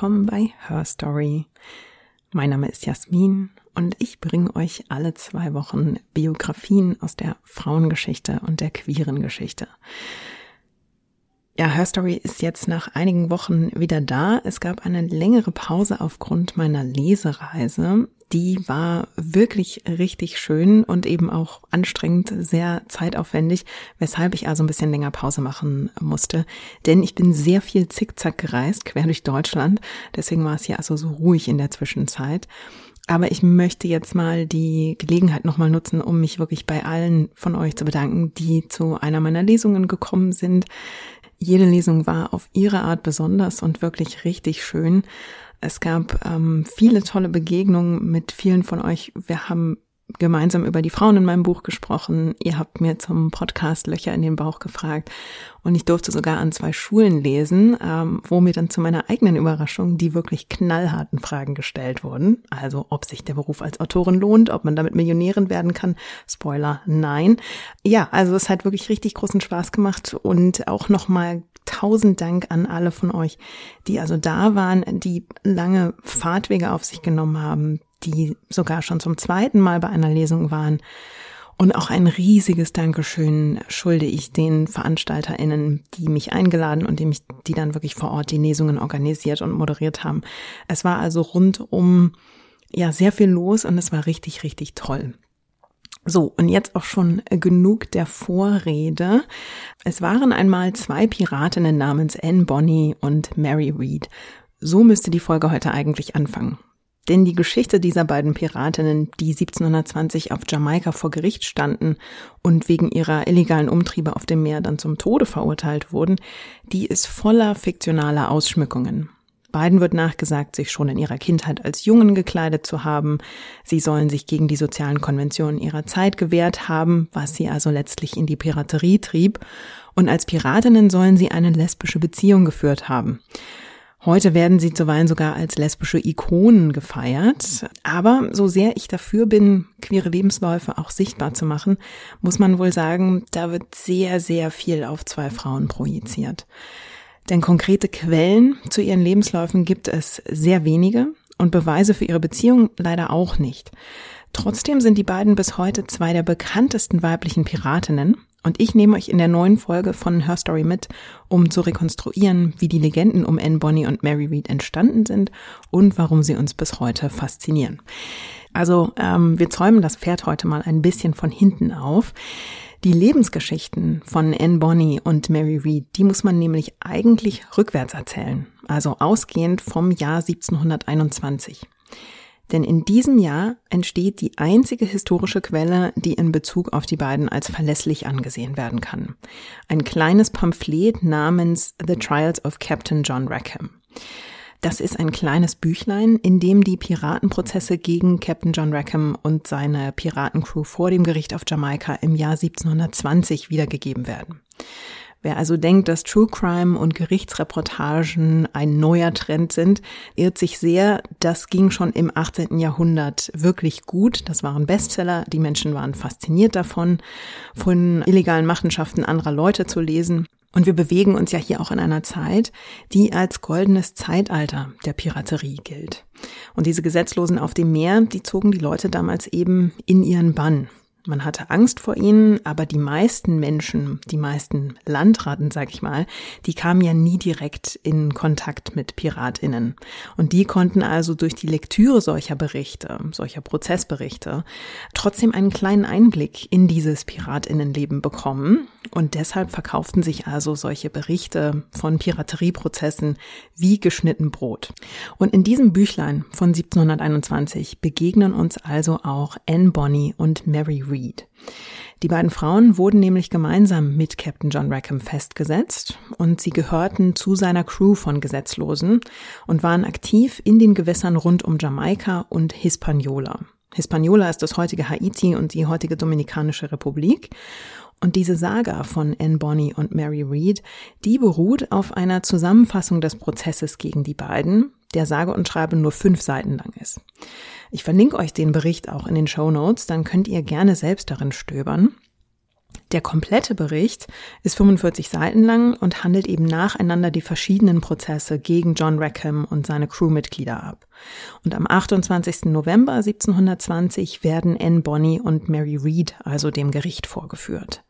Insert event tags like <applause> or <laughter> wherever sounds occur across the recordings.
Willkommen bei Her Story. Mein Name ist Jasmin und ich bringe euch alle zwei Wochen Biografien aus der Frauengeschichte und der queeren Geschichte. Ja, Her Story ist jetzt nach einigen Wochen wieder da. Es gab eine längere Pause aufgrund meiner Lesereise. Die war wirklich richtig schön und eben auch anstrengend, sehr zeitaufwendig, weshalb ich also ein bisschen länger Pause machen musste. Denn ich bin sehr viel zickzack gereist, quer durch Deutschland. Deswegen war es hier also so ruhig in der Zwischenzeit. Aber ich möchte jetzt mal die Gelegenheit nochmal nutzen, um mich wirklich bei allen von euch zu bedanken, die zu einer meiner Lesungen gekommen sind. Jede Lesung war auf ihre Art besonders und wirklich richtig schön. Es gab ähm, viele tolle Begegnungen mit vielen von euch. Wir haben gemeinsam über die Frauen in meinem Buch gesprochen. Ihr habt mir zum Podcast Löcher in den Bauch gefragt und ich durfte sogar an zwei Schulen lesen, ähm, wo mir dann zu meiner eigenen Überraschung die wirklich knallharten Fragen gestellt wurden. Also ob sich der Beruf als Autorin lohnt, ob man damit Millionärin werden kann. Spoiler, nein. Ja, also es hat wirklich richtig großen Spaß gemacht und auch nochmal tausend Dank an alle von euch, die also da waren, die lange Fahrtwege auf sich genommen haben, die sogar schon zum zweiten Mal bei einer Lesung waren. Und auch ein riesiges Dankeschön schulde ich den VeranstalterInnen, die mich eingeladen und die mich, die dann wirklich vor Ort die Lesungen organisiert und moderiert haben. Es war also rundum, ja, sehr viel los und es war richtig, richtig toll. So, und jetzt auch schon genug der Vorrede. Es waren einmal zwei Piratinnen namens Anne Bonny und Mary Read. So müsste die Folge heute eigentlich anfangen. Denn die Geschichte dieser beiden Piratinnen, die 1720 auf Jamaika vor Gericht standen und wegen ihrer illegalen Umtriebe auf dem Meer dann zum Tode verurteilt wurden, die ist voller fiktionaler Ausschmückungen. Beiden wird nachgesagt, sich schon in ihrer Kindheit als Jungen gekleidet zu haben. Sie sollen sich gegen die sozialen Konventionen ihrer Zeit gewehrt haben, was sie also letztlich in die Piraterie trieb. Und als Piratinnen sollen sie eine lesbische Beziehung geführt haben. Heute werden sie zuweilen sogar als lesbische Ikonen gefeiert. Aber so sehr ich dafür bin, queere Lebensläufe auch sichtbar zu machen, muss man wohl sagen, da wird sehr, sehr viel auf zwei Frauen projiziert. Denn konkrete Quellen zu ihren Lebensläufen gibt es sehr wenige und Beweise für ihre Beziehung leider auch nicht. Trotzdem sind die beiden bis heute zwei der bekanntesten weiblichen Piratinnen und ich nehme euch in der neuen Folge von Her Story mit, um zu rekonstruieren, wie die Legenden um Anne Bonny und Mary Read entstanden sind und warum sie uns bis heute faszinieren. Also ähm, wir zäumen das Pferd heute mal ein bisschen von hinten auf. Die Lebensgeschichten von Anne Bonny und Mary Read, die muss man nämlich eigentlich rückwärts erzählen, also ausgehend vom Jahr 1721. Denn in diesem Jahr entsteht die einzige historische Quelle, die in Bezug auf die beiden als verlässlich angesehen werden kann. Ein kleines Pamphlet namens The Trials of Captain John Rackham. Das ist ein kleines Büchlein, in dem die Piratenprozesse gegen Captain John Rackham und seine Piratencrew vor dem Gericht auf Jamaika im Jahr 1720 wiedergegeben werden. Wer also denkt, dass True Crime und Gerichtsreportagen ein neuer Trend sind, irrt sich sehr. Das ging schon im 18. Jahrhundert wirklich gut. Das waren Bestseller. Die Menschen waren fasziniert davon, von illegalen Machenschaften anderer Leute zu lesen. Und wir bewegen uns ja hier auch in einer Zeit, die als goldenes Zeitalter der Piraterie gilt. Und diese Gesetzlosen auf dem Meer, die zogen die Leute damals eben in ihren Bann. Man hatte Angst vor ihnen, aber die meisten Menschen, die meisten Landratten, sag ich mal, die kamen ja nie direkt in Kontakt mit Piratinnen. Und die konnten also durch die Lektüre solcher Berichte, solcher Prozessberichte, trotzdem einen kleinen Einblick in dieses Piratinnenleben bekommen. Und deshalb verkauften sich also solche Berichte von Piraterieprozessen wie geschnitten Brot. Und in diesem Büchlein von 1721 begegnen uns also auch Anne Bonny und Mary Read. Die beiden Frauen wurden nämlich gemeinsam mit Captain John Rackham festgesetzt und sie gehörten zu seiner Crew von Gesetzlosen und waren aktiv in den Gewässern rund um Jamaika und Hispaniola. Hispaniola ist das heutige Haiti und die heutige Dominikanische Republik. Und diese Saga von Anne Bonny und Mary Read, die beruht auf einer Zusammenfassung des Prozesses gegen die beiden, der sage und schreibe nur fünf Seiten lang ist. Ich verlinke euch den Bericht auch in den Show Notes, dann könnt ihr gerne selbst darin stöbern. Der komplette Bericht ist 45 Seiten lang und handelt eben nacheinander die verschiedenen Prozesse gegen John Rackham und seine Crewmitglieder ab. Und am 28. November 1720 werden Anne Bonny und Mary Read also dem Gericht vorgeführt.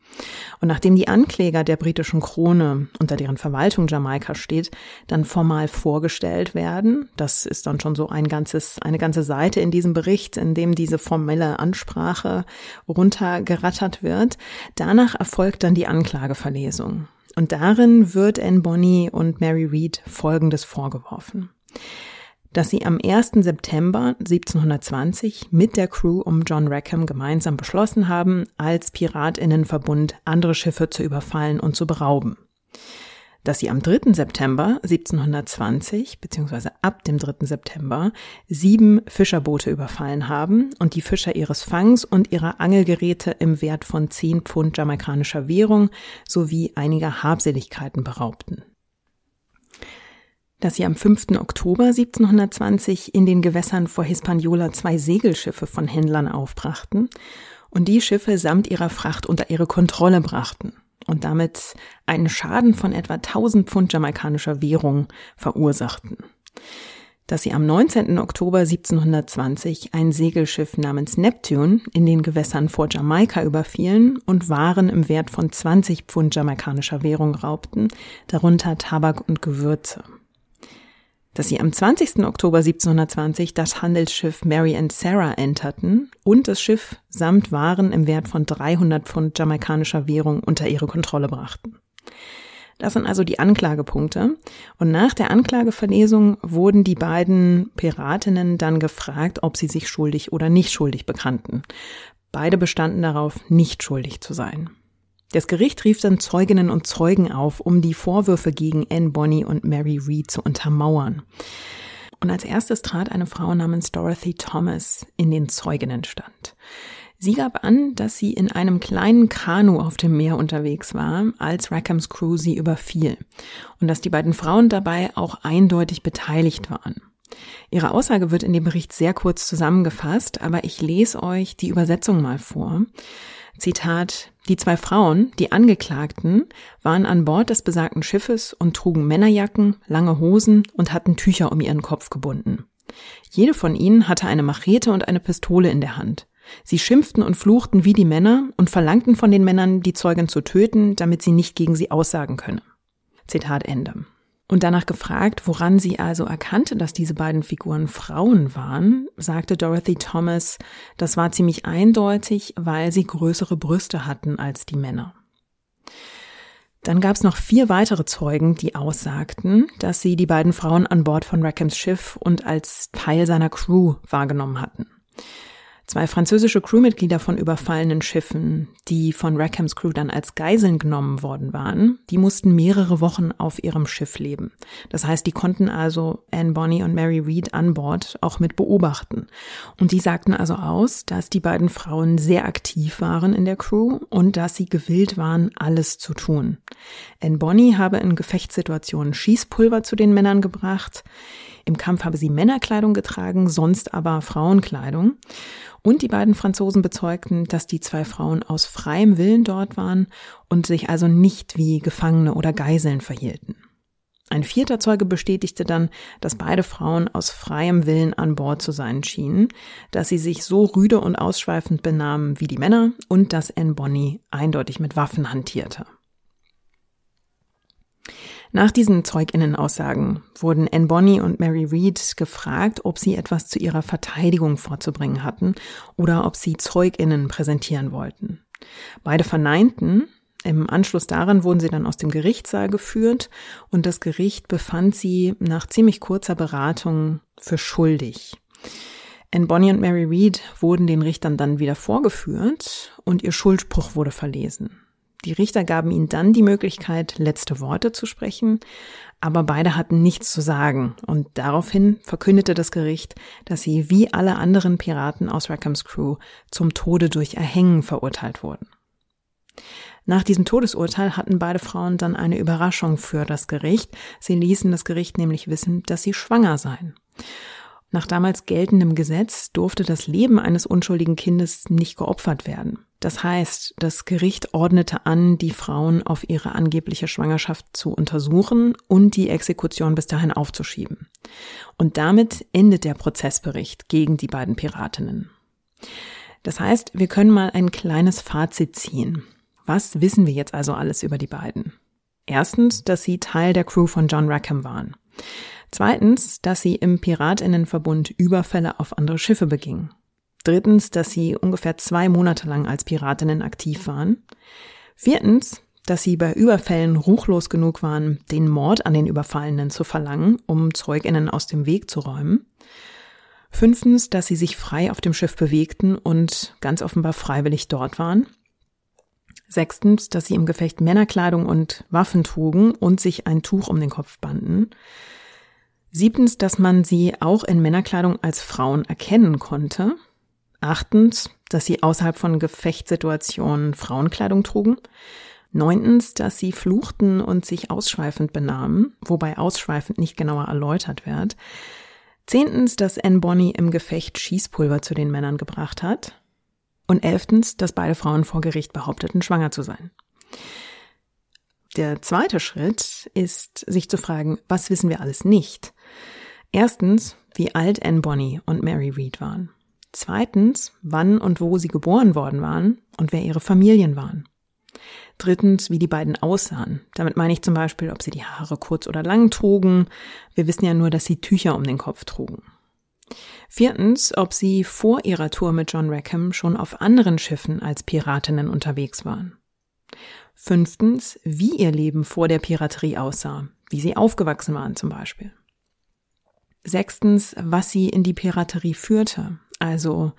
Und nachdem die Ankläger der britischen Krone, unter deren Verwaltung Jamaika steht, dann formal vorgestellt werden, das ist dann schon so ein ganzes, eine ganze Seite in diesem Bericht, in dem diese formelle Ansprache runtergerattert wird, danach erfolgt dann die Anklageverlesung. Und darin wird Anne Bonny und Mary Read Folgendes vorgeworfen dass sie am 1. September 1720 mit der Crew um John Rackham gemeinsam beschlossen haben, als Piratinnenverbund andere Schiffe zu überfallen und zu berauben. Dass sie am 3. September 1720 bzw. ab dem 3. September sieben Fischerboote überfallen haben und die Fischer ihres Fangs und ihrer Angelgeräte im Wert von 10 Pfund jamaikanischer Währung sowie einiger Habseligkeiten beraubten dass sie am 5. Oktober 1720 in den Gewässern vor Hispaniola zwei Segelschiffe von Händlern aufbrachten und die Schiffe samt ihrer Fracht unter ihre Kontrolle brachten und damit einen Schaden von etwa 1000 Pfund jamaikanischer Währung verursachten. Dass sie am 19. Oktober 1720 ein Segelschiff namens Neptune in den Gewässern vor Jamaika überfielen und Waren im Wert von 20 Pfund jamaikanischer Währung raubten, darunter Tabak und Gewürze dass sie am 20. Oktober 1720 das Handelsschiff Mary and Sarah enterten und das Schiff samt Waren im Wert von 300 Pfund jamaikanischer Währung unter ihre Kontrolle brachten. Das sind also die Anklagepunkte. Und nach der Anklageverlesung wurden die beiden Piratinnen dann gefragt, ob sie sich schuldig oder nicht schuldig bekannten. Beide bestanden darauf, nicht schuldig zu sein. Das Gericht rief dann Zeuginnen und Zeugen auf, um die Vorwürfe gegen Anne Bonny und Mary Read zu untermauern. Und als erstes trat eine Frau namens Dorothy Thomas in den Zeuginnenstand. Sie gab an, dass sie in einem kleinen Kanu auf dem Meer unterwegs war, als Rackhams Crew sie überfiel und dass die beiden Frauen dabei auch eindeutig beteiligt waren. Ihre Aussage wird in dem Bericht sehr kurz zusammengefasst, aber ich lese euch die Übersetzung mal vor. Zitat, die zwei Frauen, die Angeklagten, waren an Bord des besagten Schiffes und trugen Männerjacken, lange Hosen und hatten Tücher um ihren Kopf gebunden. Jede von ihnen hatte eine Machete und eine Pistole in der Hand. Sie schimpften und fluchten wie die Männer und verlangten von den Männern, die Zeugen zu töten, damit sie nicht gegen sie aussagen könne. Zitat Ende und danach gefragt, woran sie also erkannte, dass diese beiden Figuren Frauen waren, sagte Dorothy Thomas, das war ziemlich eindeutig, weil sie größere Brüste hatten als die Männer. Dann gab es noch vier weitere Zeugen, die aussagten, dass sie die beiden Frauen an Bord von Rackhams Schiff und als Teil seiner Crew wahrgenommen hatten. Zwei französische Crewmitglieder von überfallenen Schiffen, die von Rackhams Crew dann als Geiseln genommen worden waren, die mussten mehrere Wochen auf ihrem Schiff leben. Das heißt, die konnten also Anne Bonny und Mary Read an Bord auch mit beobachten. Und die sagten also aus, dass die beiden Frauen sehr aktiv waren in der Crew und dass sie gewillt waren, alles zu tun. Anne Bonny habe in Gefechtssituationen Schießpulver zu den Männern gebracht. Im Kampf habe sie Männerkleidung getragen, sonst aber Frauenkleidung. Und die beiden Franzosen bezeugten, dass die zwei Frauen aus freiem Willen dort waren und sich also nicht wie Gefangene oder Geiseln verhielten. Ein vierter Zeuge bestätigte dann, dass beide Frauen aus freiem Willen an Bord zu sein schienen, dass sie sich so rüde und ausschweifend benahmen wie die Männer und dass Anne Bonny eindeutig mit Waffen hantierte. Nach diesen Zeuginnenaussagen wurden Anne Bonny und Mary Read gefragt, ob sie etwas zu ihrer Verteidigung vorzubringen hatten oder ob sie Zeuginnen präsentieren wollten. Beide verneinten. Im Anschluss daran wurden sie dann aus dem Gerichtssaal geführt und das Gericht befand sie nach ziemlich kurzer Beratung für schuldig. Anne Bonny und Mary Read wurden den Richtern dann wieder vorgeführt und ihr Schuldspruch wurde verlesen. Die Richter gaben ihnen dann die Möglichkeit, letzte Worte zu sprechen, aber beide hatten nichts zu sagen und daraufhin verkündete das Gericht, dass sie wie alle anderen Piraten aus Rackhams Crew zum Tode durch Erhängen verurteilt wurden. Nach diesem Todesurteil hatten beide Frauen dann eine Überraschung für das Gericht. Sie ließen das Gericht nämlich wissen, dass sie schwanger seien. Nach damals geltendem Gesetz durfte das Leben eines unschuldigen Kindes nicht geopfert werden. Das heißt, das Gericht ordnete an, die Frauen auf ihre angebliche Schwangerschaft zu untersuchen und die Exekution bis dahin aufzuschieben. Und damit endet der Prozessbericht gegen die beiden Piratinnen. Das heißt, wir können mal ein kleines Fazit ziehen. Was wissen wir jetzt also alles über die beiden? Erstens, dass sie Teil der Crew von John Rackham waren. Zweitens, dass sie im Piratinnenverbund Überfälle auf andere Schiffe begingen. Drittens, dass sie ungefähr zwei Monate lang als Piratinnen aktiv waren. Viertens, dass sie bei Überfällen ruchlos genug waren, den Mord an den Überfallenen zu verlangen, um Zeuginnen aus dem Weg zu räumen. Fünftens, dass sie sich frei auf dem Schiff bewegten und ganz offenbar freiwillig dort waren. Sechstens, dass sie im Gefecht Männerkleidung und Waffen trugen und sich ein Tuch um den Kopf banden. Siebtens, dass man sie auch in Männerkleidung als Frauen erkennen konnte. Achtens, dass sie außerhalb von Gefechtssituationen Frauenkleidung trugen. Neuntens, dass sie fluchten und sich ausschweifend benahmen, wobei ausschweifend nicht genauer erläutert wird. Zehntens, dass Anne Bonny im Gefecht Schießpulver zu den Männern gebracht hat. Und elftens, dass beide Frauen vor Gericht behaupteten, schwanger zu sein. Der zweite Schritt ist, sich zu fragen, was wissen wir alles nicht? Erstens, wie alt Anne Bonny und Mary Read waren. Zweitens, wann und wo sie geboren worden waren und wer ihre Familien waren. Drittens, wie die beiden aussahen. Damit meine ich zum Beispiel, ob sie die Haare kurz oder lang trugen. Wir wissen ja nur, dass sie Tücher um den Kopf trugen. Viertens, ob sie vor ihrer Tour mit John Rackham schon auf anderen Schiffen als Piratinnen unterwegs waren. Fünftens, wie ihr Leben vor der Piraterie aussah, wie sie aufgewachsen waren zum Beispiel. Sechstens, was sie in die Piraterie führte, also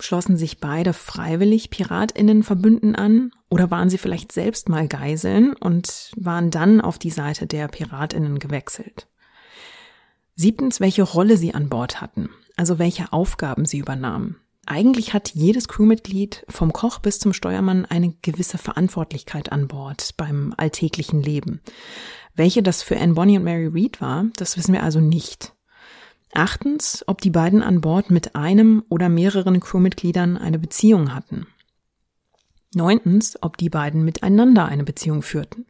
schlossen sich beide freiwillig Piratinnenverbünden an oder waren sie vielleicht selbst mal Geiseln und waren dann auf die Seite der Piratinnen gewechselt? Siebtens, welche Rolle sie an Bord hatten, also welche Aufgaben sie übernahmen. Eigentlich hat jedes Crewmitglied vom Koch bis zum Steuermann eine gewisse Verantwortlichkeit an Bord beim alltäglichen Leben. Welche das für Anne Bonny und Mary Read war, das wissen wir also nicht. Achtens, ob die beiden an Bord mit einem oder mehreren Crewmitgliedern eine Beziehung hatten. Neuntens, ob die beiden miteinander eine Beziehung führten.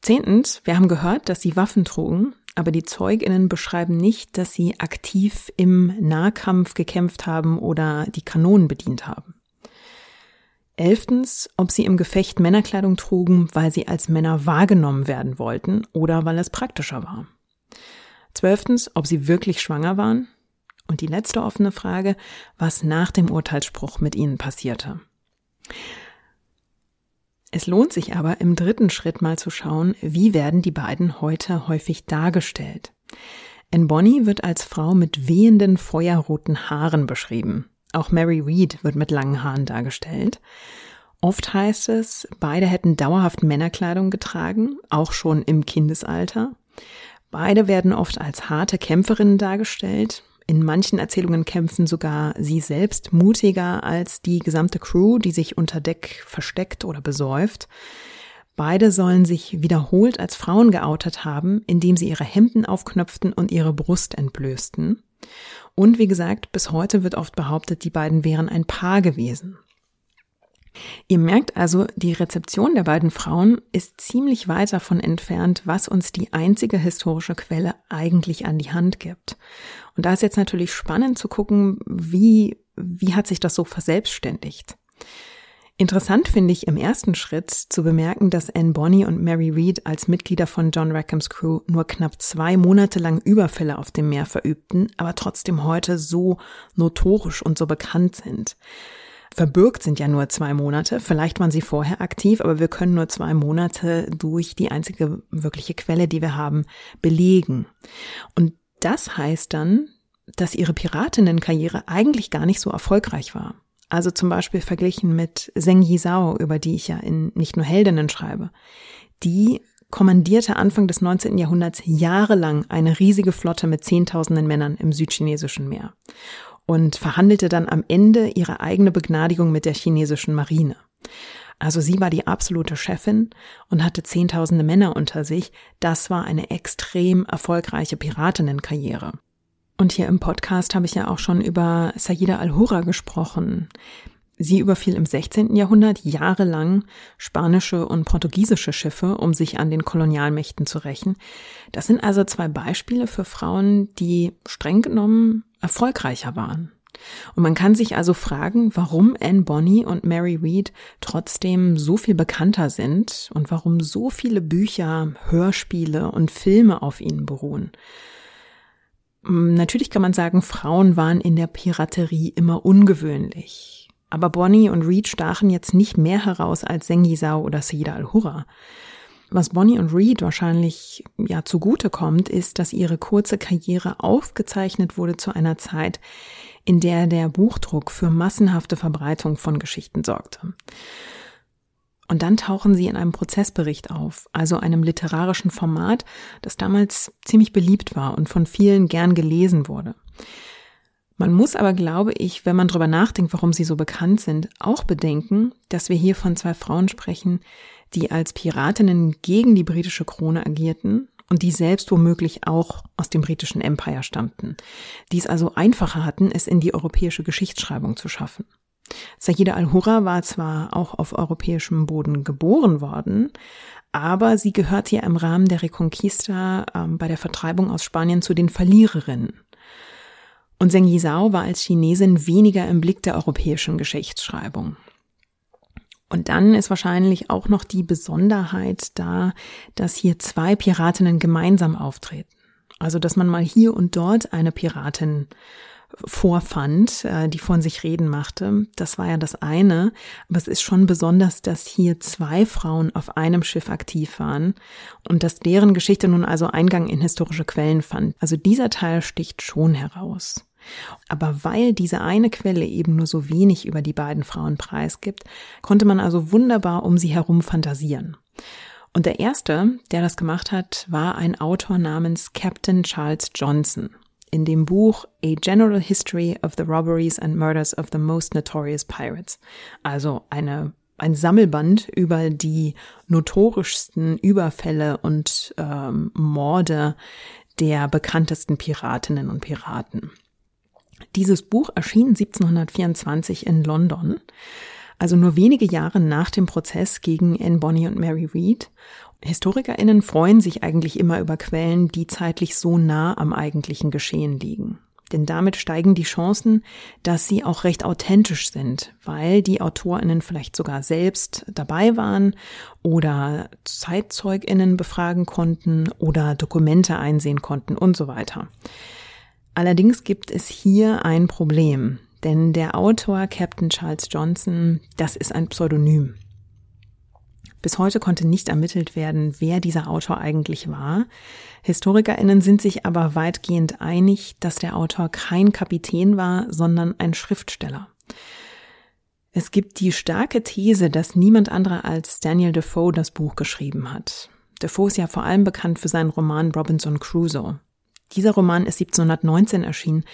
Zehntens, wir haben gehört, dass sie Waffen trugen, aber die Zeuginnen beschreiben nicht, dass sie aktiv im Nahkampf gekämpft haben oder die Kanonen bedient haben. Elftens, ob sie im Gefecht Männerkleidung trugen, weil sie als Männer wahrgenommen werden wollten oder weil es praktischer war. Zwölftens, ob sie wirklich schwanger waren. Und die letzte offene Frage, was nach dem Urteilsspruch mit ihnen passierte. Es lohnt sich aber im dritten Schritt mal zu schauen, wie werden die beiden heute häufig dargestellt. In Bonnie wird als Frau mit wehenden feuerroten Haaren beschrieben. Auch Mary Read wird mit langen Haaren dargestellt. Oft heißt es, beide hätten dauerhaft Männerkleidung getragen, auch schon im Kindesalter. Beide werden oft als harte Kämpferinnen dargestellt. In manchen Erzählungen kämpfen sogar sie selbst mutiger als die gesamte Crew, die sich unter Deck versteckt oder besäuft. Beide sollen sich wiederholt als Frauen geoutet haben, indem sie ihre Hemden aufknöpften und ihre Brust entblößten. Und wie gesagt, bis heute wird oft behauptet, die beiden wären ein Paar gewesen. Ihr merkt also, die Rezeption der beiden Frauen ist ziemlich weit davon entfernt, was uns die einzige historische Quelle eigentlich an die Hand gibt. Und da ist jetzt natürlich spannend zu gucken, wie, wie hat sich das so verselbstständigt. Interessant finde ich im ersten Schritt zu bemerken, dass Anne Bonny und Mary Read als Mitglieder von John Rackhams Crew nur knapp zwei Monate lang Überfälle auf dem Meer verübten, aber trotzdem heute so notorisch und so bekannt sind. Verbürgt sind ja nur zwei Monate. Vielleicht waren sie vorher aktiv, aber wir können nur zwei Monate durch die einzige wirkliche Quelle, die wir haben, belegen. Und das heißt dann, dass ihre Piratinnenkarriere eigentlich gar nicht so erfolgreich war. Also zum Beispiel verglichen mit Zheng Yizhao, über die ich ja in nicht nur Heldinnen schreibe. Die kommandierte Anfang des 19. Jahrhunderts jahrelang eine riesige Flotte mit Zehntausenden Männern im südchinesischen Meer und verhandelte dann am Ende ihre eigene Begnadigung mit der chinesischen Marine. Also sie war die absolute Chefin und hatte zehntausende Männer unter sich. Das war eine extrem erfolgreiche Piratinnenkarriere. Und hier im Podcast habe ich ja auch schon über Sayyida al-Hurra gesprochen. Sie überfiel im 16. Jahrhundert jahrelang spanische und portugiesische Schiffe, um sich an den Kolonialmächten zu rächen. Das sind also zwei Beispiele für Frauen, die streng genommen erfolgreicher waren. Und man kann sich also fragen, warum Anne Bonny und Mary Read trotzdem so viel bekannter sind und warum so viele Bücher, Hörspiele und Filme auf ihnen beruhen. Hm, natürlich kann man sagen, Frauen waren in der Piraterie immer ungewöhnlich. Aber Bonnie und Reed stachen jetzt nicht mehr heraus als Sengisau oder Saida al-Hurra. Was Bonnie und Reed wahrscheinlich ja zugute kommt, ist, dass ihre kurze Karriere aufgezeichnet wurde zu einer Zeit, in der der Buchdruck für massenhafte Verbreitung von Geschichten sorgte. Und dann tauchen sie in einem Prozessbericht auf, also einem literarischen Format, das damals ziemlich beliebt war und von vielen gern gelesen wurde. Man muss aber, glaube ich, wenn man drüber nachdenkt, warum sie so bekannt sind, auch bedenken, dass wir hier von zwei Frauen sprechen, die als Piratinnen gegen die britische Krone agierten und die selbst womöglich auch aus dem britischen Empire stammten, die es also einfacher hatten, es in die europäische Geschichtsschreibung zu schaffen. Sayyida al-Hurra war zwar auch auf europäischem Boden geboren worden, aber sie gehört hier im Rahmen der Reconquista äh, bei der Vertreibung aus Spanien zu den Verliererinnen. Und Zheng Yizhao war als Chinesin weniger im Blick der europäischen Geschichtsschreibung. Und dann ist wahrscheinlich auch noch die Besonderheit da, dass hier zwei Piratinnen gemeinsam auftreten. Also, dass man mal hier und dort eine Piratin vorfand, äh, die von sich reden machte. Das war ja das eine. Aber es ist schon besonders, dass hier zwei Frauen auf einem Schiff aktiv waren und dass deren Geschichte nun also Eingang in historische Quellen fand. Also dieser Teil sticht schon heraus. Aber weil diese eine Quelle eben nur so wenig über die beiden Frauen preisgibt, konnte man also wunderbar um sie herum fantasieren. Und der erste, der das gemacht hat, war ein Autor namens Captain Charles Johnson. In dem Buch A General History of the Robberies and Murders of the Most Notorious Pirates. Also eine ein Sammelband über die notorischsten Überfälle und ähm, Morde der bekanntesten Piratinnen und Piraten. Dieses Buch erschien 1724 in London, also nur wenige Jahre nach dem Prozess gegen Anne Bonny und Mary Read. HistorikerInnen freuen sich eigentlich immer über Quellen, die zeitlich so nah am eigentlichen Geschehen liegen. Denn damit steigen die Chancen, dass sie auch recht authentisch sind, weil die AutorInnen vielleicht sogar selbst dabei waren oder ZeitzeugInnen befragen konnten oder Dokumente einsehen konnten und so weiter. Allerdings gibt es hier ein Problem, denn der Autor Captain Charles Johnson, das ist ein Pseudonym. Bis heute konnte nicht ermittelt werden, wer dieser Autor eigentlich war. Historikerinnen sind sich aber weitgehend einig, dass der Autor kein Kapitän war, sondern ein Schriftsteller. Es gibt die starke These, dass niemand anderer als Daniel Defoe das Buch geschrieben hat. Defoe ist ja vor allem bekannt für seinen Roman Robinson Crusoe. Dieser Roman ist 1719 erschienen.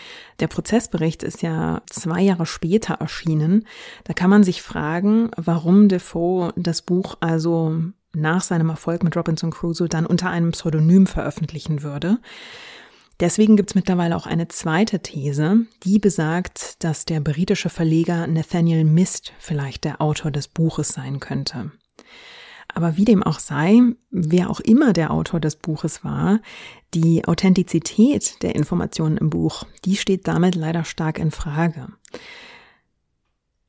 Der Prozessbericht ist ja zwei Jahre später erschienen. Da kann man sich fragen, warum Defoe das Buch also nach seinem Erfolg mit Robinson Crusoe dann unter einem Pseudonym veröffentlichen würde. Deswegen gibt es mittlerweile auch eine zweite These, die besagt, dass der britische Verleger Nathaniel Mist vielleicht der Autor des Buches sein könnte. Aber wie dem auch sei, wer auch immer der Autor des Buches war, die Authentizität der Informationen im Buch, die steht damit leider stark in Frage.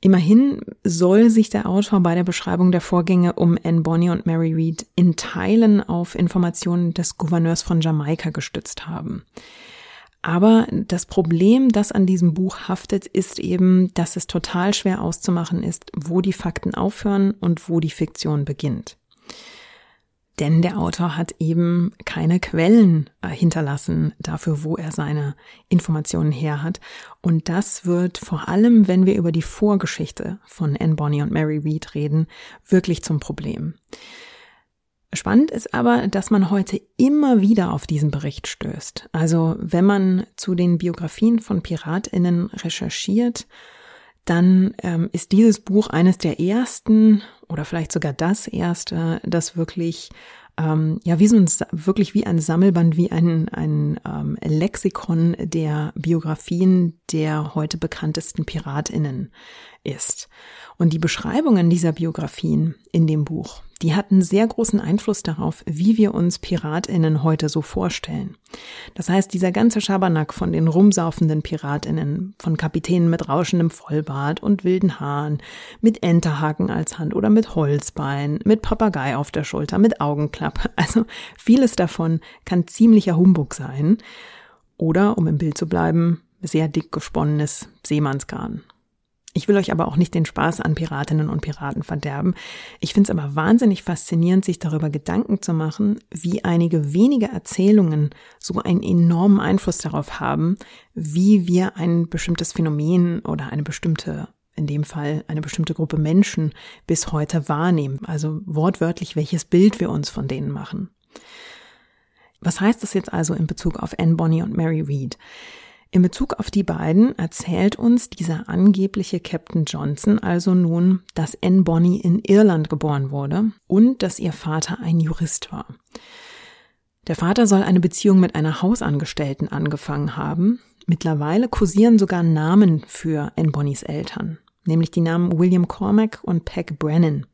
Immerhin soll sich der Autor bei der Beschreibung der Vorgänge um Anne Bonny und Mary Read in Teilen auf Informationen des Gouverneurs von Jamaika gestützt haben. Aber das Problem, das an diesem Buch haftet, ist eben, dass es total schwer auszumachen ist, wo die Fakten aufhören und wo die Fiktion beginnt. Denn der Autor hat eben keine Quellen äh, hinterlassen dafür, wo er seine Informationen her hat. Und das wird vor allem, wenn wir über die Vorgeschichte von Anne Bonny und Mary Read reden, wirklich zum Problem. Spannend ist aber, dass man heute immer wieder auf diesen Bericht stößt. Also wenn man zu den Biografien von Piratinnen recherchiert, dann ähm, ist dieses Buch eines der ersten oder vielleicht sogar das erste, das wirklich ähm, ja wie so ein wirklich wie ein Sammelband, wie ein, ein ähm, Lexikon der Biografien der heute bekanntesten PiratInnen ist. Und die Beschreibungen dieser Biografien in dem Buch, die hatten sehr großen Einfluss darauf, wie wir uns PiratInnen heute so vorstellen. Das heißt, dieser ganze Schabernack von den rumsaufenden PiratInnen, von Kapitänen mit rauschendem Vollbart und wilden Haaren, mit Enterhaken als Hand oder mit Holzbein, mit Papagei auf der Schulter, mit Augenklappe. <laughs> Also vieles davon kann ziemlicher Humbug sein. Oder, um im Bild zu bleiben, sehr dick gesponnenes Seemannsgarn. Ich will euch aber auch nicht den Spaß an Piratinnen und Piraten verderben. Ich finde es aber wahnsinnig faszinierend, sich darüber Gedanken zu machen, wie einige wenige Erzählungen so einen enormen Einfluss darauf haben, wie wir ein bestimmtes Phänomen oder eine bestimmte in dem Fall eine bestimmte Gruppe Menschen bis heute wahrnehmen. Also wortwörtlich, welches Bild wir uns von denen machen. Was heißt das jetzt also in Bezug auf Anne Bonny und Mary Read? In Bezug auf die beiden erzählt uns dieser angebliche Captain Johnson also nun, dass Anne Bonny in Irland geboren wurde und dass ihr Vater ein Jurist war. Der Vater soll eine Beziehung mit einer Hausangestellten angefangen haben. Mittlerweile kursieren sogar Namen für Anne Bonnys Eltern, nämlich die Namen William Cormack und Peg Brennan.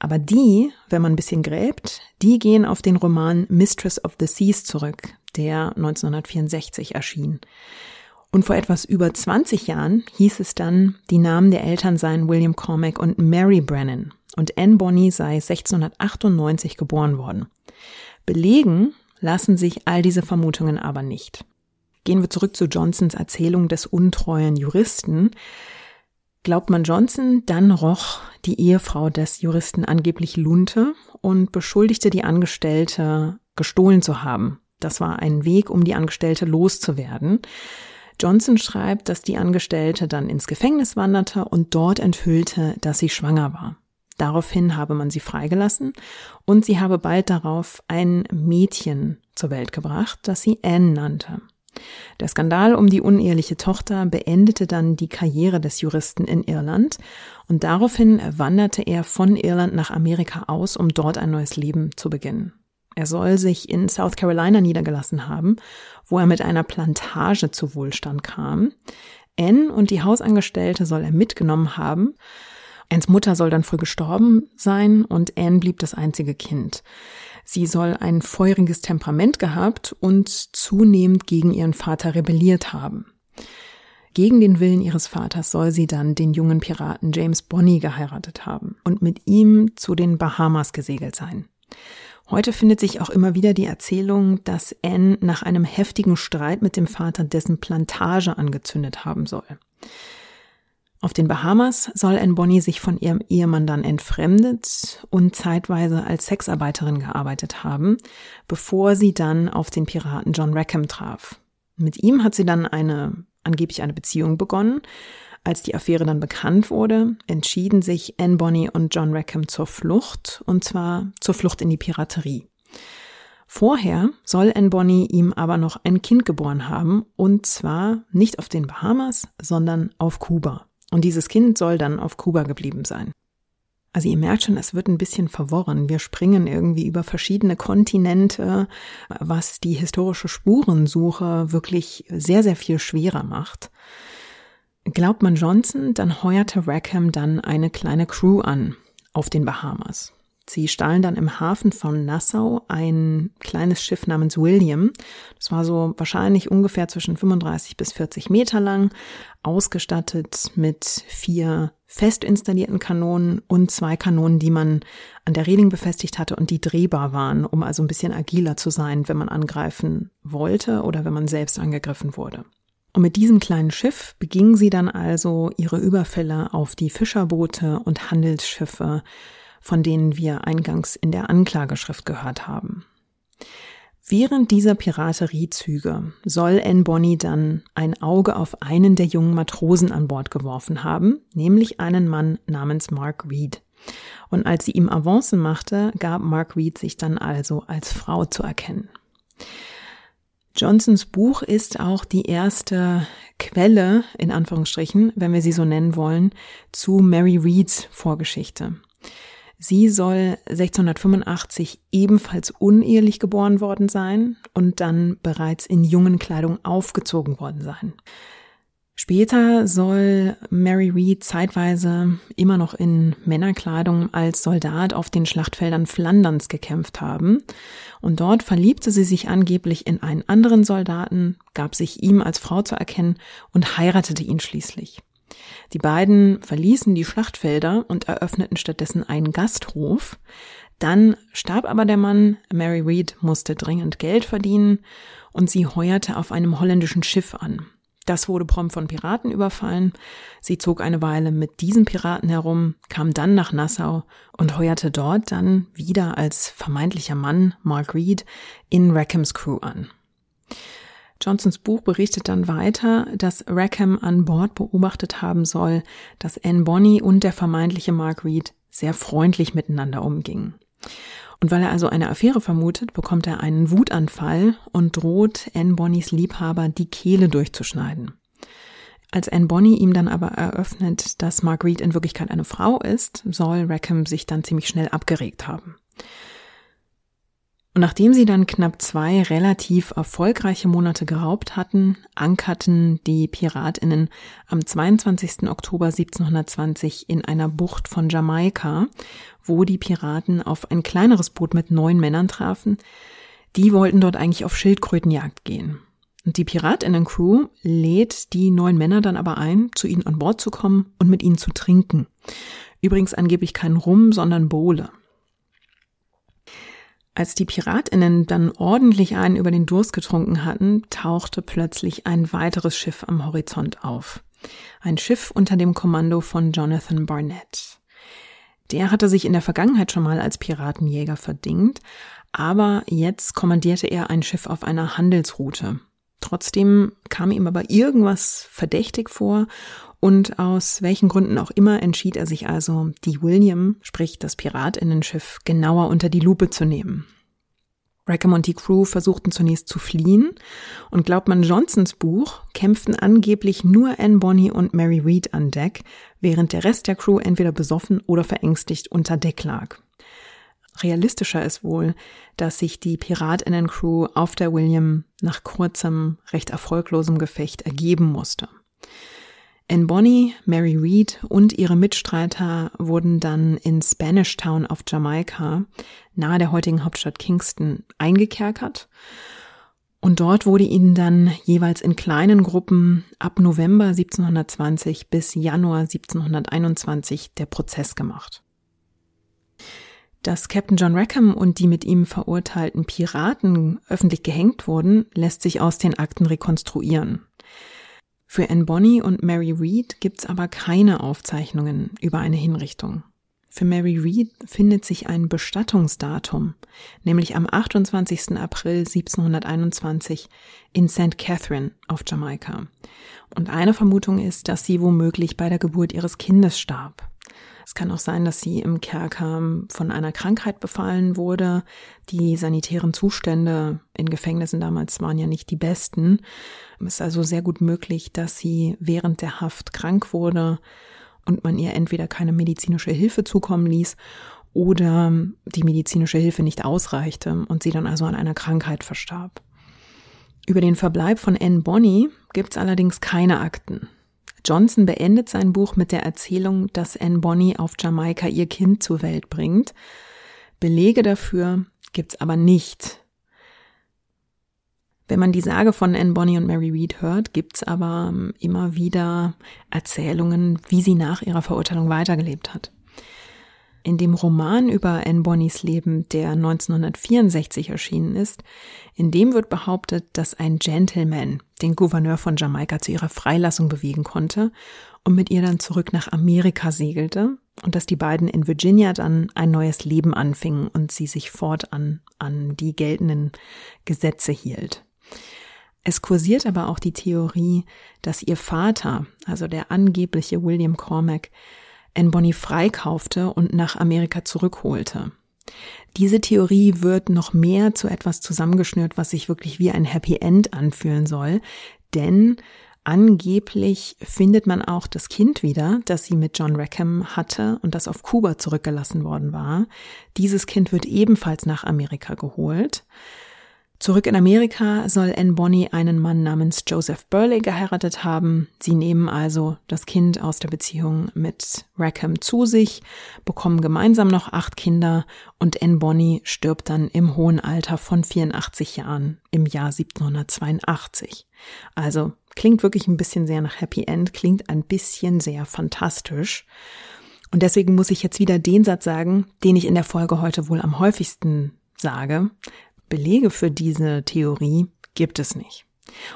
Aber die, wenn man ein bisschen gräbt, die gehen auf den Roman Mistress of the Seas zurück, der 1964 erschien. Und vor etwas über 20 Jahren hieß es dann, die Namen der Eltern seien William Cormack und Mary Brennan und Anne Bonny sei 1698 geboren worden. Belegen lassen sich all diese Vermutungen aber nicht. Gehen wir zurück zu Johnsons Erzählung des untreuen Juristen. Glaubt man Johnson, dann roch die Ehefrau des Juristen angeblich Lunte und beschuldigte die Angestellte, gestohlen zu haben. Das war ein Weg, um die Angestellte loszuwerden. Johnson schreibt, dass die Angestellte dann ins Gefängnis wanderte und dort enthüllte, dass sie schwanger war. Daraufhin habe man sie freigelassen und sie habe bald darauf ein Mädchen zur Welt gebracht, das sie Anne nannte. Der Skandal um die uneheliche Tochter beendete dann die Karriere des Juristen in Irland und daraufhin wanderte er von Irland nach Amerika aus, um dort ein neues Leben zu beginnen. Er soll sich in South Carolina niedergelassen haben, wo er mit einer Plantage zu Wohlstand kam. Anne und die Hausangestellte soll er mitgenommen haben. Anns Mutter soll dann früh gestorben sein und Anne blieb das einzige Kind. Sie soll ein feuriges Temperament gehabt und zunehmend gegen ihren Vater rebelliert haben. Gegen den Willen ihres Vaters soll sie dann den jungen Piraten James Bonney geheiratet haben und mit ihm zu den Bahamas gesegelt sein. Heute findet sich auch immer wieder die Erzählung, dass Anne nach einem heftigen Streit mit dem Vater dessen Plantage angezündet haben soll. Auf den Bahamas soll Anne Bonny sich von ihrem Ehemann dann entfremdet und zeitweise als Sexarbeiterin gearbeitet haben, bevor sie dann auf den Piraten John Rackham traf. Mit ihm hat sie dann eine, angeblich eine Beziehung begonnen, als die Affäre dann bekannt wurde, entschieden sich Anne Bonny und John Rackham zur Flucht, und zwar zur Flucht in die Piraterie. Vorher soll Anne Bonny ihm aber noch ein Kind geboren haben, und zwar nicht auf den Bahamas, sondern auf Kuba. Und dieses Kind soll dann auf Kuba geblieben sein. Also ihr merkt schon, es wird ein bisschen verworren. Wir springen irgendwie über verschiedene Kontinente, was die historische Spurensuche wirklich sehr, sehr viel schwerer macht. Glaubt man Johnson, dann heuerte Rackham dann eine kleine Crew an auf den Bahamas. Sie stahlen dann im Hafen von Nassau ein kleines Schiff namens William. Das war so wahrscheinlich ungefähr zwischen 35 bis 40 Meter lang, ausgestattet mit vier fest installierten Kanonen und zwei Kanonen, die man an der Reling befestigt hatte und die drehbar waren, um also ein bisschen agiler zu sein, wenn man angreifen wollte oder wenn man selbst angegriffen wurde. Und mit diesem kleinen Schiff begingen sie dann also ihre Überfälle auf die Fischerboote und Handelsschiffe, von denen wir eingangs in der Anklageschrift gehört haben. Während dieser Pirateriezüge soll Anne Bonny dann ein Auge auf einen der jungen Matrosen an Bord geworfen haben, nämlich einen Mann namens Mark Reed. Und als sie ihm Avancen machte, gab Mark Reed sich dann also als Frau zu erkennen. Johnsons Buch ist auch die erste Quelle, in Anführungsstrichen, wenn wir sie so nennen wollen, zu Mary Reads Vorgeschichte. Sie soll 1685 ebenfalls unehelich geboren worden sein und dann bereits in jungen Kleidung aufgezogen worden sein. Später soll Mary Read zeitweise immer noch in Männerkleidung als Soldat auf den Schlachtfeldern Flanderns gekämpft haben. Und dort verliebte sie sich angeblich in einen anderen Soldaten, gab sich ihm als Frau zu erkennen und heiratete ihn schließlich. Die beiden verließen die Schlachtfelder und eröffneten stattdessen einen Gasthof. Dann starb aber der Mann, Mary Read musste dringend Geld verdienen und sie heuerte auf einem holländischen Schiff an. Das wurde prompt von Piraten überfallen. Sie zog eine Weile mit diesen Piraten herum, kam dann nach Nassau und heuerte dort dann wieder als vermeintlicher Mann Mark Reed in Rackhams Crew an. Johnsons Buch berichtet dann weiter, dass Rackham an Bord beobachtet haben soll, dass Anne Bonny und der vermeintliche Mark Reed sehr freundlich miteinander umgingen. Und weil er also eine Affäre vermutet, bekommt er einen Wutanfall und droht Anne Bonnys Liebhaber die Kehle durchzuschneiden. Als Anne Bonny ihm dann aber eröffnet, dass Marguerite in Wirklichkeit eine Frau ist, soll Rackham sich dann ziemlich schnell abgeregt haben. Und nachdem sie dann knapp zwei relativ erfolgreiche Monate geraubt hatten, ankerten die Piratinnen am 22. Oktober 1720 in einer Bucht von Jamaika, wo die Piraten auf ein kleineres Boot mit neun Männern trafen. Die wollten dort eigentlich auf Schildkrötenjagd gehen. Und die Piratinnen-Crew lädt die neun Männer dann aber ein, zu ihnen an Bord zu kommen und mit ihnen zu trinken. Übrigens angeblich kein Rum, sondern Bowle. Als die Piratinnen dann ordentlich einen über den Durst getrunken hatten, tauchte plötzlich ein weiteres Schiff am Horizont auf. Ein Schiff unter dem Kommando von Jonathan Barnett. Der hatte sich in der Vergangenheit schon mal als Piratenjäger verdingt, aber jetzt kommandierte er ein Schiff auf einer Handelsroute. Trotzdem kam ihm aber irgendwas verdächtig vor und aus welchen Gründen auch immer entschied er sich also, die William, sprich das Piratinnenschiff, genauer unter die Lupe zu nehmen. Rackham und die Crew versuchten zunächst zu fliehen und glaubt man Johnsons Buch, kämpften angeblich nur Anne Bonny und Mary Read an Deck, während der Rest der Crew entweder besoffen oder verängstigt unter Deck lag. Realistischer ist wohl, dass sich die Piratinnen-Crew auf der William nach kurzem, recht erfolglosem Gefecht ergeben musste. Anne Bonny, Mary Read und ihre Mitstreiter wurden dann in Spanish Town auf Jamaika, nahe der heutigen Hauptstadt Kingston, eingekerkert. Und dort wurde ihnen dann jeweils in kleinen Gruppen ab November 1720 bis Januar 1721 der Prozess gemacht. Dass Captain John Rackham und die mit ihm verurteilten Piraten öffentlich gehängt wurden, lässt sich aus den Akten rekonstruieren. Für Anne Bonny und Mary Read gibt's aber keine Aufzeichnungen über eine Hinrichtung. Für Mary Read findet sich ein Bestattungsdatum, nämlich am 28. April 1721 in St. Catherine auf Jamaika. Und eine Vermutung ist, dass sie womöglich bei der Geburt ihres Kindes starb. Es kann auch sein, dass sie im Kerker von einer Krankheit befallen wurde. Die sanitären Zustände in Gefängnissen damals waren ja nicht die besten. Es ist also sehr gut möglich, dass sie während der Haft krank wurde und man ihr entweder keine medizinische Hilfe zukommen ließ oder die medizinische Hilfe nicht ausreichte und sie dann also an einer Krankheit verstarb. Über den Verbleib von Anne Bonny gibt es allerdings keine Akten. Johnson beendet sein Buch mit der Erzählung, dass Anne Bonny auf Jamaika ihr Kind zur Welt bringt. Belege dafür gibt's aber nicht. Wenn man die Sage von Anne Bonny und Mary Read hört, gibt's aber ähm, immer wieder Erzählungen, wie sie nach ihrer Verurteilung weitergelebt hat. In dem Roman über Anne Bonnys Leben, der 1964 erschienen ist, in dem wird behauptet, dass ein Gentleman den Gouverneur von Jamaika zu ihrer Freilassung bewegen konnte und mit ihr dann zurück nach Amerika segelte und dass die beiden in Virginia dann ein neues Leben anfingen und sie sich fortan an die geltenden Gesetze hielt. Es kursiert aber auch die Theorie, dass ihr Vater, also der angebliche William Cormack, Bonny freikaufte und nach Amerika zurückholte. Diese Theorie wird noch mehr zu etwas zusammengeschnürt, was sich wirklich wie ein Happy End anfühlen soll, denn Angeblich findet man auch das Kind wieder, das sie mit John Rackham hatte und das auf Kuba zurückgelassen worden war. Dieses Kind wird ebenfalls nach Amerika geholt. Zurück in Amerika soll Anne Bonny einen Mann namens Joseph Burley geheiratet haben. Sie nehmen also das Kind aus der Beziehung mit Rackham zu sich, bekommen gemeinsam noch acht Kinder und Anne Bonny stirbt dann im hohen Alter von 84 Jahren im Jahr 1782. Also klingt wirklich ein bisschen sehr nach Happy End, klingt ein bisschen sehr fantastisch. Und deswegen muss ich jetzt wieder den Satz sagen, den ich in der Folge heute wohl am häufigsten sage. Belege für diese Theorie gibt es nicht.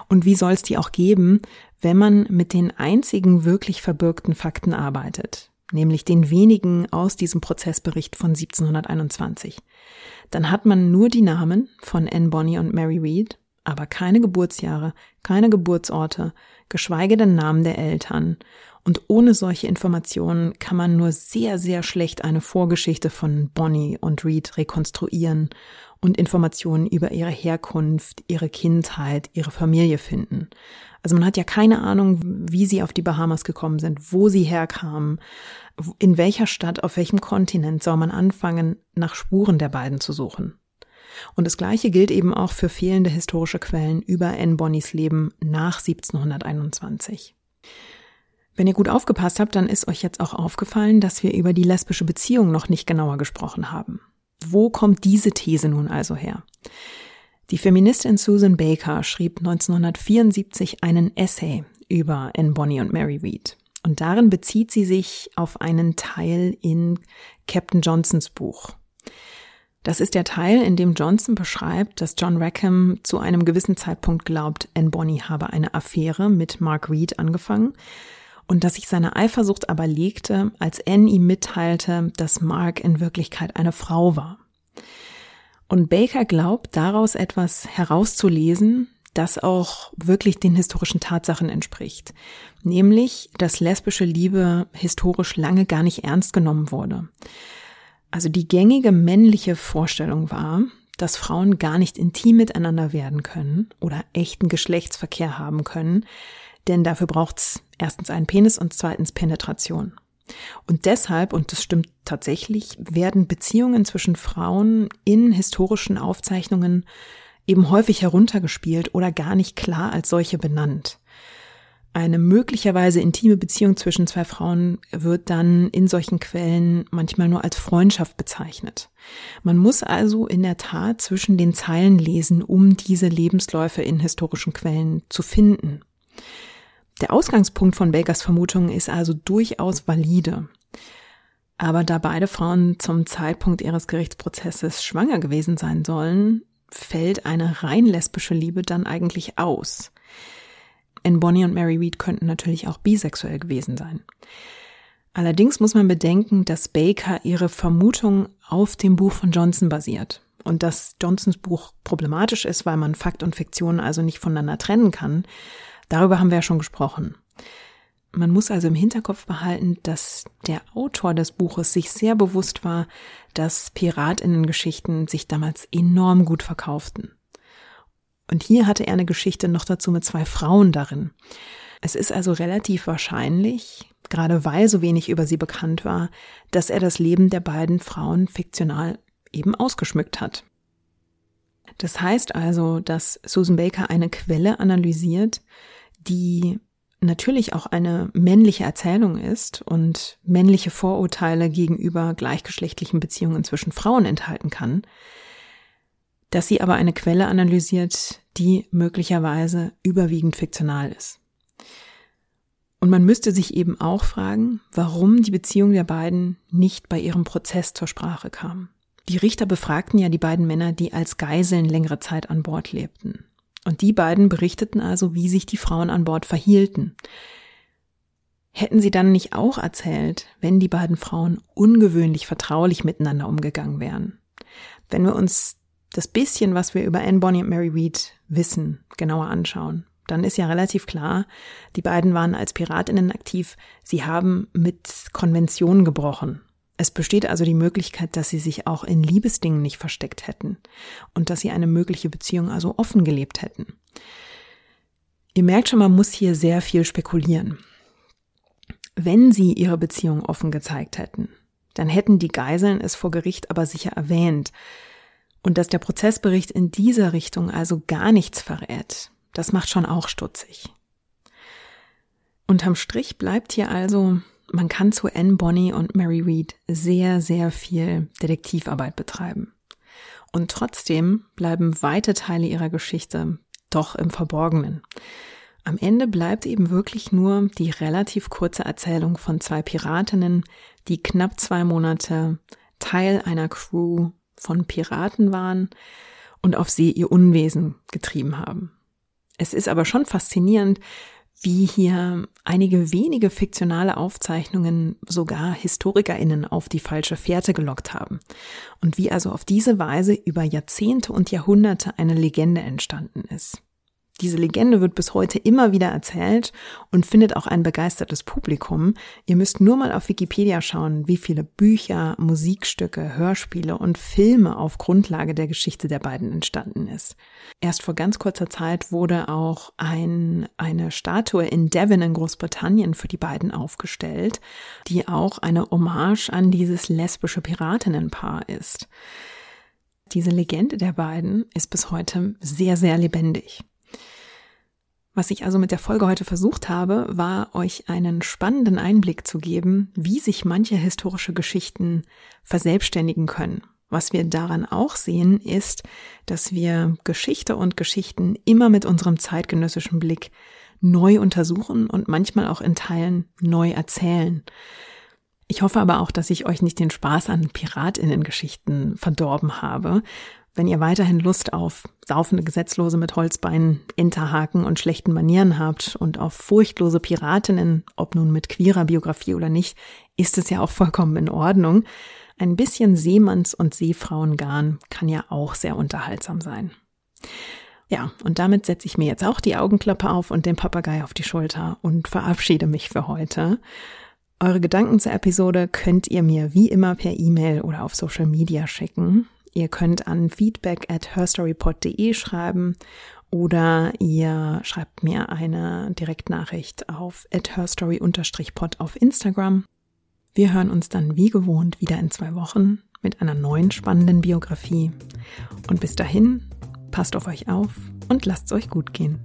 Und wie soll es die auch geben, wenn man mit den einzigen wirklich verbürgten Fakten arbeitet, nämlich den wenigen aus diesem Prozessbericht von 1721? Dann hat man nur die Namen von Anne Bonny und Mary Read, aber keine Geburtsjahre, keine Geburtsorte, geschweige denn Namen der Eltern. Und ohne solche Informationen kann man nur sehr, sehr schlecht eine Vorgeschichte von Bonny und Reed rekonstruieren und Informationen über ihre Herkunft, ihre Kindheit, ihre Familie finden. Also man hat ja keine Ahnung, wie sie auf die Bahamas gekommen sind, wo sie herkamen, in welcher Stadt, auf welchem Kontinent soll man anfangen, nach Spuren der beiden zu suchen. Und das Gleiche gilt eben auch für fehlende historische Quellen über Anne Bonnys Leben nach 1721. Wenn ihr gut aufgepasst habt, dann ist euch jetzt auch aufgefallen, dass wir über die lesbische Beziehung noch nicht genauer gesprochen haben. Wo kommt diese These nun also her? Die Feministin Susan Baker schrieb 1974 einen Essay über Anne Bonny und Mary Read. Und darin bezieht sie sich auf einen Teil in Captain Johnsons Buch. Das ist der Teil, in dem Johnson beschreibt, dass John Rackham zu einem gewissen Zeitpunkt glaubt, Anne Bonny habe eine Affäre mit Mark Reed angefangen und dass sich seine Eifersucht aber legte, als Anne ihm mitteilte, dass Mark in Wirklichkeit eine Frau war. Und Baker glaubt, daraus etwas herauszulesen, das auch wirklich den historischen Tatsachen entspricht. Nämlich, dass lesbische Liebe historisch lange gar nicht ernst genommen wurde. Also die gängige männliche Vorstellung war, dass Frauen gar nicht intim miteinander werden können oder echten Geschlechtsverkehr haben können, denn dafür braucht's erstens einen Penis und zweitens Penetration. Und deshalb, und das stimmt tatsächlich, werden Beziehungen zwischen Frauen in historischen Aufzeichnungen eben häufig heruntergespielt oder gar nicht klar als solche benannt. Eine möglicherweise intime Beziehung zwischen zwei Frauen wird dann in solchen Quellen manchmal nur als Freundschaft bezeichnet. Man muss also in der Tat zwischen den Zeilen lesen, um diese Lebensläufe in historischen Quellen zu finden. Der Ausgangspunkt von Bakers Vermutung ist also durchaus valide. Aber da beide Frauen zum Zeitpunkt ihres Gerichtsprozesses schwanger gewesen sein sollen, fällt eine rein lesbische Liebe dann eigentlich aus. In Bonnie und Mary Read könnten natürlich auch bisexuell gewesen sein. Allerdings muss man bedenken, dass Baker ihre Vermutung auf dem Buch von Johnson basiert und dass Johnsons Buch problematisch ist, weil man Fakt und Fiktion also nicht voneinander trennen kann, Darüber haben wir ja schon gesprochen. Man muss also im Hinterkopf behalten, dass der Autor des Buches sich sehr bewusst war, dass Piratinnengeschichten sich damals enorm gut verkauften. Und hier hatte er eine Geschichte noch dazu mit zwei Frauen darin. Es ist also relativ wahrscheinlich, gerade weil so wenig über sie bekannt war, dass er das Leben der beiden Frauen fiktional eben ausgeschmückt hat. Das heißt also, dass Susan Baker eine Quelle analysiert, die natürlich auch eine männliche Erzählung ist und männliche Vorurteile gegenüber gleichgeschlechtlichen Beziehungen zwischen Frauen enthalten kann, dass sie aber eine Quelle analysiert, die möglicherweise überwiegend fiktional ist. Und man müsste sich eben auch fragen, warum die Beziehung der beiden nicht bei ihrem Prozess zur Sprache kam. Die Richter befragten ja die beiden Männer, die als Geiseln längere Zeit an Bord lebten. Und die beiden berichteten also, wie sich die Frauen an Bord verhielten. Hätten sie dann nicht auch erzählt, wenn die beiden Frauen ungewöhnlich vertraulich miteinander umgegangen wären? Wenn wir uns das bisschen, was wir über Anne Bonny und Mary Read wissen, genauer anschauen, dann ist ja relativ klar, die beiden waren als Piratinnen aktiv, sie haben mit Konventionen gebrochen es besteht also die Möglichkeit, dass sie sich auch in Liebesdingen nicht versteckt hätten und dass sie eine mögliche Beziehung also offen gelebt hätten. Ihr merkt schon, man muss hier sehr viel spekulieren. Wenn sie ihre Beziehung offen gezeigt hätten, dann hätten die Geiseln es vor Gericht aber sicher erwähnt. Und dass der Prozessbericht in dieser Richtung also gar nichts verrät, das macht schon auch stutzig. Unterm Strich bleibt hier also, man kann zu Anne Bonny und Mary Read sehr, sehr viel Detektivarbeit betreiben. Und trotzdem bleiben weite Teile ihrer Geschichte doch im Verborgenen. Am Ende bleibt eben wirklich nur die relativ kurze Erzählung von zwei Piratinnen, die knapp zwei Monate Teil einer Crew von Piraten waren und auf See ihr Unwesen getrieben haben. Es ist aber schon faszinierend, wie hier einige wenige fiktionale Aufzeichnungen sogar Historikerinnen auf die falsche Fährte gelockt haben und wie also auf diese Weise über Jahrzehnte und Jahrhunderte eine Legende entstanden ist. Diese Legende wird bis heute immer wieder erzählt und findet auch ein begeistertes Publikum. Ihr müsst nur mal auf Wikipedia schauen, wie viele Bücher, Musikstücke, Hörspiele und Filme auf Grundlage der Geschichte der beiden entstanden ist. Erst vor ganz kurzer Zeit wurde auch ein, eine Statue in Devon in Großbritannien für die beiden aufgestellt, die auch eine Hommage an dieses lesbische Piratinnenpaar ist. Diese Legende der beiden ist bis heute sehr, sehr lebendig. Was ich also mit der Folge heute versucht habe, war euch einen spannenden Einblick zu geben, wie sich manche historische Geschichten verselbstständigen können. Was wir daran auch sehen, ist, dass wir Geschichte und Geschichten immer mit unserem zeitgenössischen Blick neu untersuchen und manchmal auch in Teilen neu erzählen. Ich hoffe aber auch, dass ich euch nicht den Spaß an Piratinnen-Geschichten verdorben habe, wenn ihr weiterhin Lust auf saufende Gesetzlose mit Holzbeinen, Enterhaken und schlechten Manieren habt und auf furchtlose Piratinnen, ob nun mit queerer Biografie oder nicht, ist es ja auch vollkommen in Ordnung. Ein bisschen Seemanns- und Seefrauengarn kann ja auch sehr unterhaltsam sein. Ja, und damit setze ich mir jetzt auch die Augenklappe auf und den Papagei auf die Schulter und verabschiede mich für heute. Eure Gedanken zur Episode könnt ihr mir wie immer per E-Mail oder auf Social Media schicken. Ihr könnt an feedback at herstorypod.de schreiben oder ihr schreibt mir eine Direktnachricht auf at herstory-pod auf Instagram. Wir hören uns dann wie gewohnt wieder in zwei Wochen mit einer neuen spannenden Biografie. Und bis dahin, passt auf euch auf und lasst es euch gut gehen.